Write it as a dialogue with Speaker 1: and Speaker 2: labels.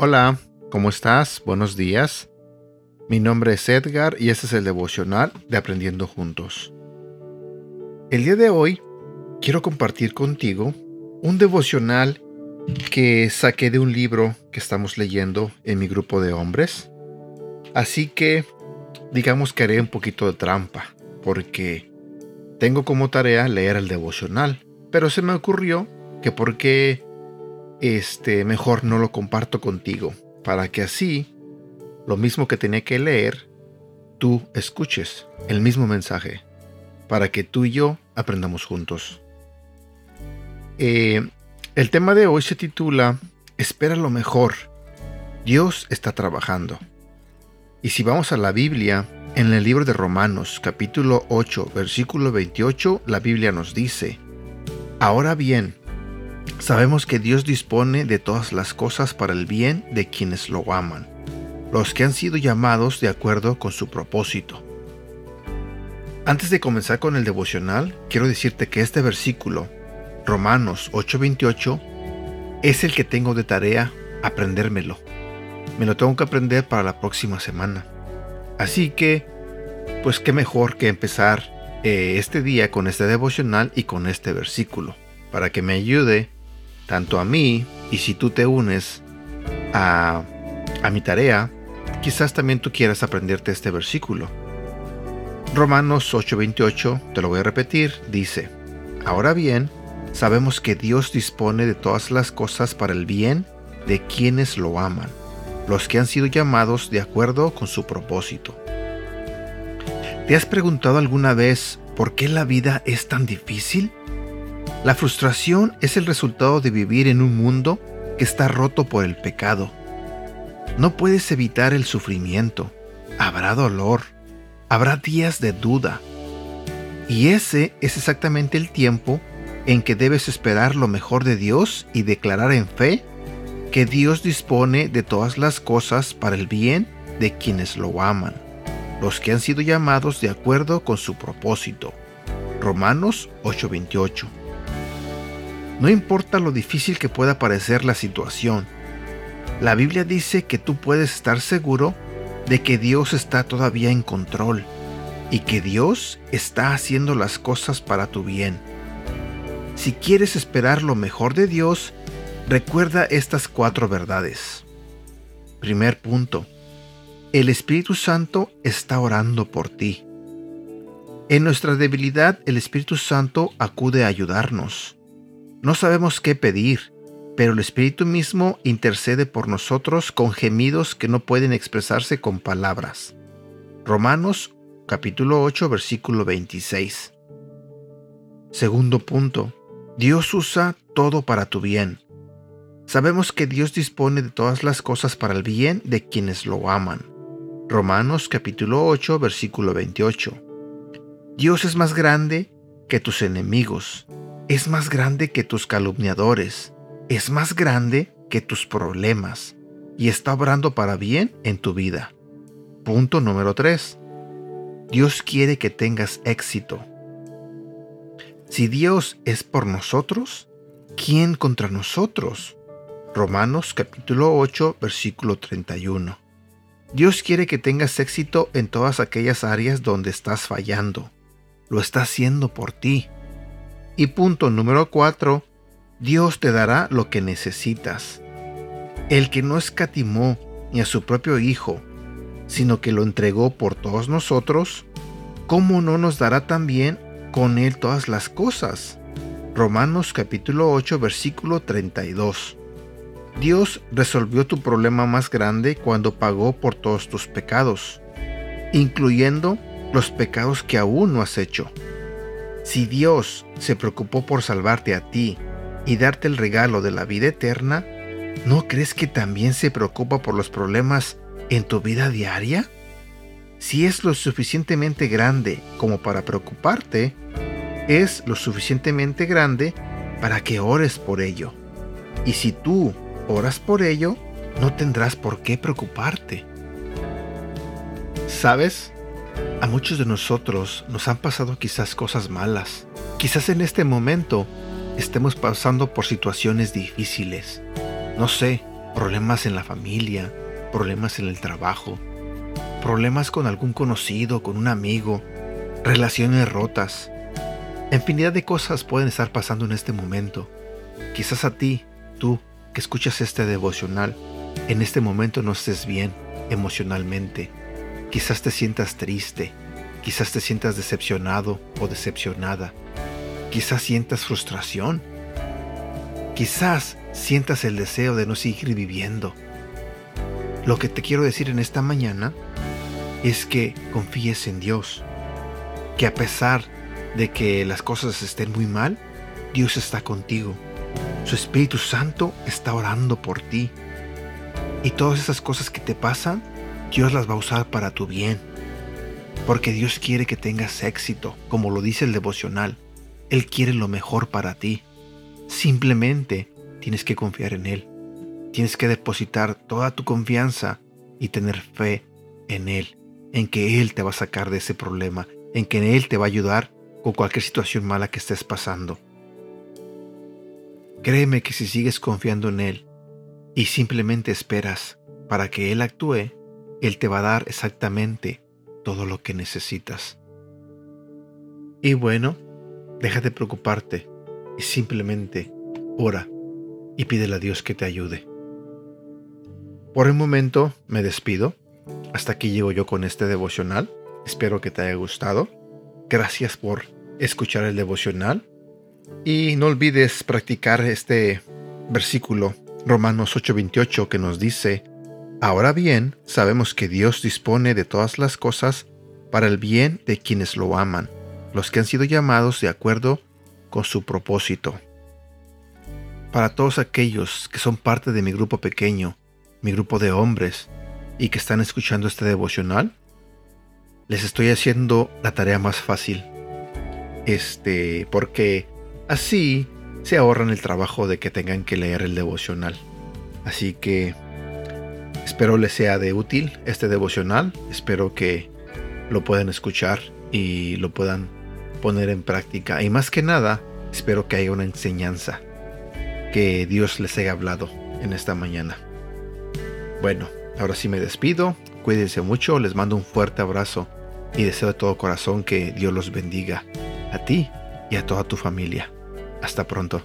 Speaker 1: Hola, ¿cómo estás? Buenos días. Mi nombre es Edgar y este es el devocional de Aprendiendo Juntos. El día de hoy quiero compartir contigo un devocional que saqué de un libro que estamos leyendo en mi grupo de hombres. Así que digamos que haré un poquito de trampa, porque tengo como tarea leer el devocional, pero se me ocurrió que por qué este, mejor no lo comparto contigo, para que así, lo mismo que tenía que leer, tú escuches el mismo mensaje, para que tú y yo aprendamos juntos. Eh, el tema de hoy se titula Espera lo mejor. Dios está trabajando. Y si vamos a la Biblia, en el libro de Romanos capítulo 8 versículo 28, la Biblia nos dice, Ahora bien, Sabemos que Dios dispone de todas las cosas para el bien de quienes lo aman, los que han sido llamados de acuerdo con su propósito. Antes de comenzar con el devocional, quiero decirte que este versículo, Romanos 8:28, es el que tengo de tarea aprendérmelo. Me lo tengo que aprender para la próxima semana. Así que, pues qué mejor que empezar eh, este día con este devocional y con este versículo, para que me ayude tanto a mí y si tú te unes a, a mi tarea, quizás también tú quieras aprenderte este versículo. Romanos 8:28, te lo voy a repetir, dice, Ahora bien, sabemos que Dios dispone de todas las cosas para el bien de quienes lo aman, los que han sido llamados de acuerdo con su propósito. ¿Te has preguntado alguna vez por qué la vida es tan difícil? La frustración es el resultado de vivir en un mundo que está roto por el pecado. No puedes evitar el sufrimiento. Habrá dolor. Habrá días de duda. Y ese es exactamente el tiempo en que debes esperar lo mejor de Dios y declarar en fe que Dios dispone de todas las cosas para el bien de quienes lo aman, los que han sido llamados de acuerdo con su propósito. Romanos 8:28 no importa lo difícil que pueda parecer la situación, la Biblia dice que tú puedes estar seguro de que Dios está todavía en control y que Dios está haciendo las cosas para tu bien. Si quieres esperar lo mejor de Dios, recuerda estas cuatro verdades. Primer punto. El Espíritu Santo está orando por ti. En nuestra debilidad el Espíritu Santo acude a ayudarnos. No sabemos qué pedir, pero el Espíritu mismo intercede por nosotros con gemidos que no pueden expresarse con palabras. Romanos capítulo 8 versículo 26. Segundo punto. Dios usa todo para tu bien. Sabemos que Dios dispone de todas las cosas para el bien de quienes lo aman. Romanos capítulo 8 versículo 28. Dios es más grande que tus enemigos es más grande que tus calumniadores, es más grande que tus problemas y está obrando para bien en tu vida. Punto número 3. Dios quiere que tengas éxito. Si Dios es por nosotros, ¿quién contra nosotros? Romanos capítulo 8 versículo 31. Dios quiere que tengas éxito en todas aquellas áreas donde estás fallando. Lo está haciendo por ti. Y punto número 4, Dios te dará lo que necesitas. El que no escatimó ni a su propio Hijo, sino que lo entregó por todos nosotros, ¿cómo no nos dará también con Él todas las cosas? Romanos capítulo 8 versículo 32. Dios resolvió tu problema más grande cuando pagó por todos tus pecados, incluyendo los pecados que aún no has hecho. Si Dios se preocupó por salvarte a ti y darte el regalo de la vida eterna, ¿no crees que también se preocupa por los problemas en tu vida diaria? Si es lo suficientemente grande como para preocuparte, es lo suficientemente grande para que ores por ello. Y si tú oras por ello, no tendrás por qué preocuparte. ¿Sabes? A muchos de nosotros nos han pasado quizás cosas malas. Quizás en este momento estemos pasando por situaciones difíciles. No sé, problemas en la familia, problemas en el trabajo, problemas con algún conocido, con un amigo, relaciones rotas. Infinidad de cosas pueden estar pasando en este momento. Quizás a ti, tú, que escuchas este devocional, en este momento no estés bien emocionalmente. Quizás te sientas triste, quizás te sientas decepcionado o decepcionada. Quizás sientas frustración. Quizás sientas el deseo de no seguir viviendo. Lo que te quiero decir en esta mañana es que confíes en Dios, que a pesar de que las cosas estén muy mal, Dios está contigo. Su Espíritu Santo está orando por ti. Y todas esas cosas que te pasan, Dios las va a usar para tu bien. Porque Dios quiere que tengas éxito, como lo dice el devocional. Él quiere lo mejor para ti. Simplemente tienes que confiar en Él. Tienes que depositar toda tu confianza y tener fe en Él, en que Él te va a sacar de ese problema, en que Él te va a ayudar con cualquier situación mala que estés pasando. Créeme que si sigues confiando en Él y simplemente esperas para que Él actúe, Él te va a dar exactamente todo lo que necesitas. Y bueno, deja de preocuparte y simplemente ora y pídele a Dios que te ayude. Por el momento me despido. Hasta aquí llego yo con este devocional. Espero que te haya gustado. Gracias por escuchar el devocional. Y no olvides practicar este versículo, Romanos 8:28, que nos dice, Ahora bien, sabemos que Dios dispone de todas las cosas para el bien de quienes lo aman, los que han sido llamados de acuerdo con su propósito para todos aquellos que son parte de mi grupo pequeño, mi grupo de hombres, y que están escuchando este devocional, les estoy haciendo la tarea más fácil. Este, porque así se ahorran el trabajo de que tengan que leer el devocional. Así que espero les sea de útil este devocional. Espero que lo puedan escuchar y lo puedan poner en práctica. Y más que nada, espero que haya una enseñanza que Dios les haya hablado en esta mañana. Bueno, ahora sí me despido, cuídense mucho, les mando un fuerte abrazo y deseo de todo corazón que Dios los bendiga a ti y a toda tu familia. Hasta pronto.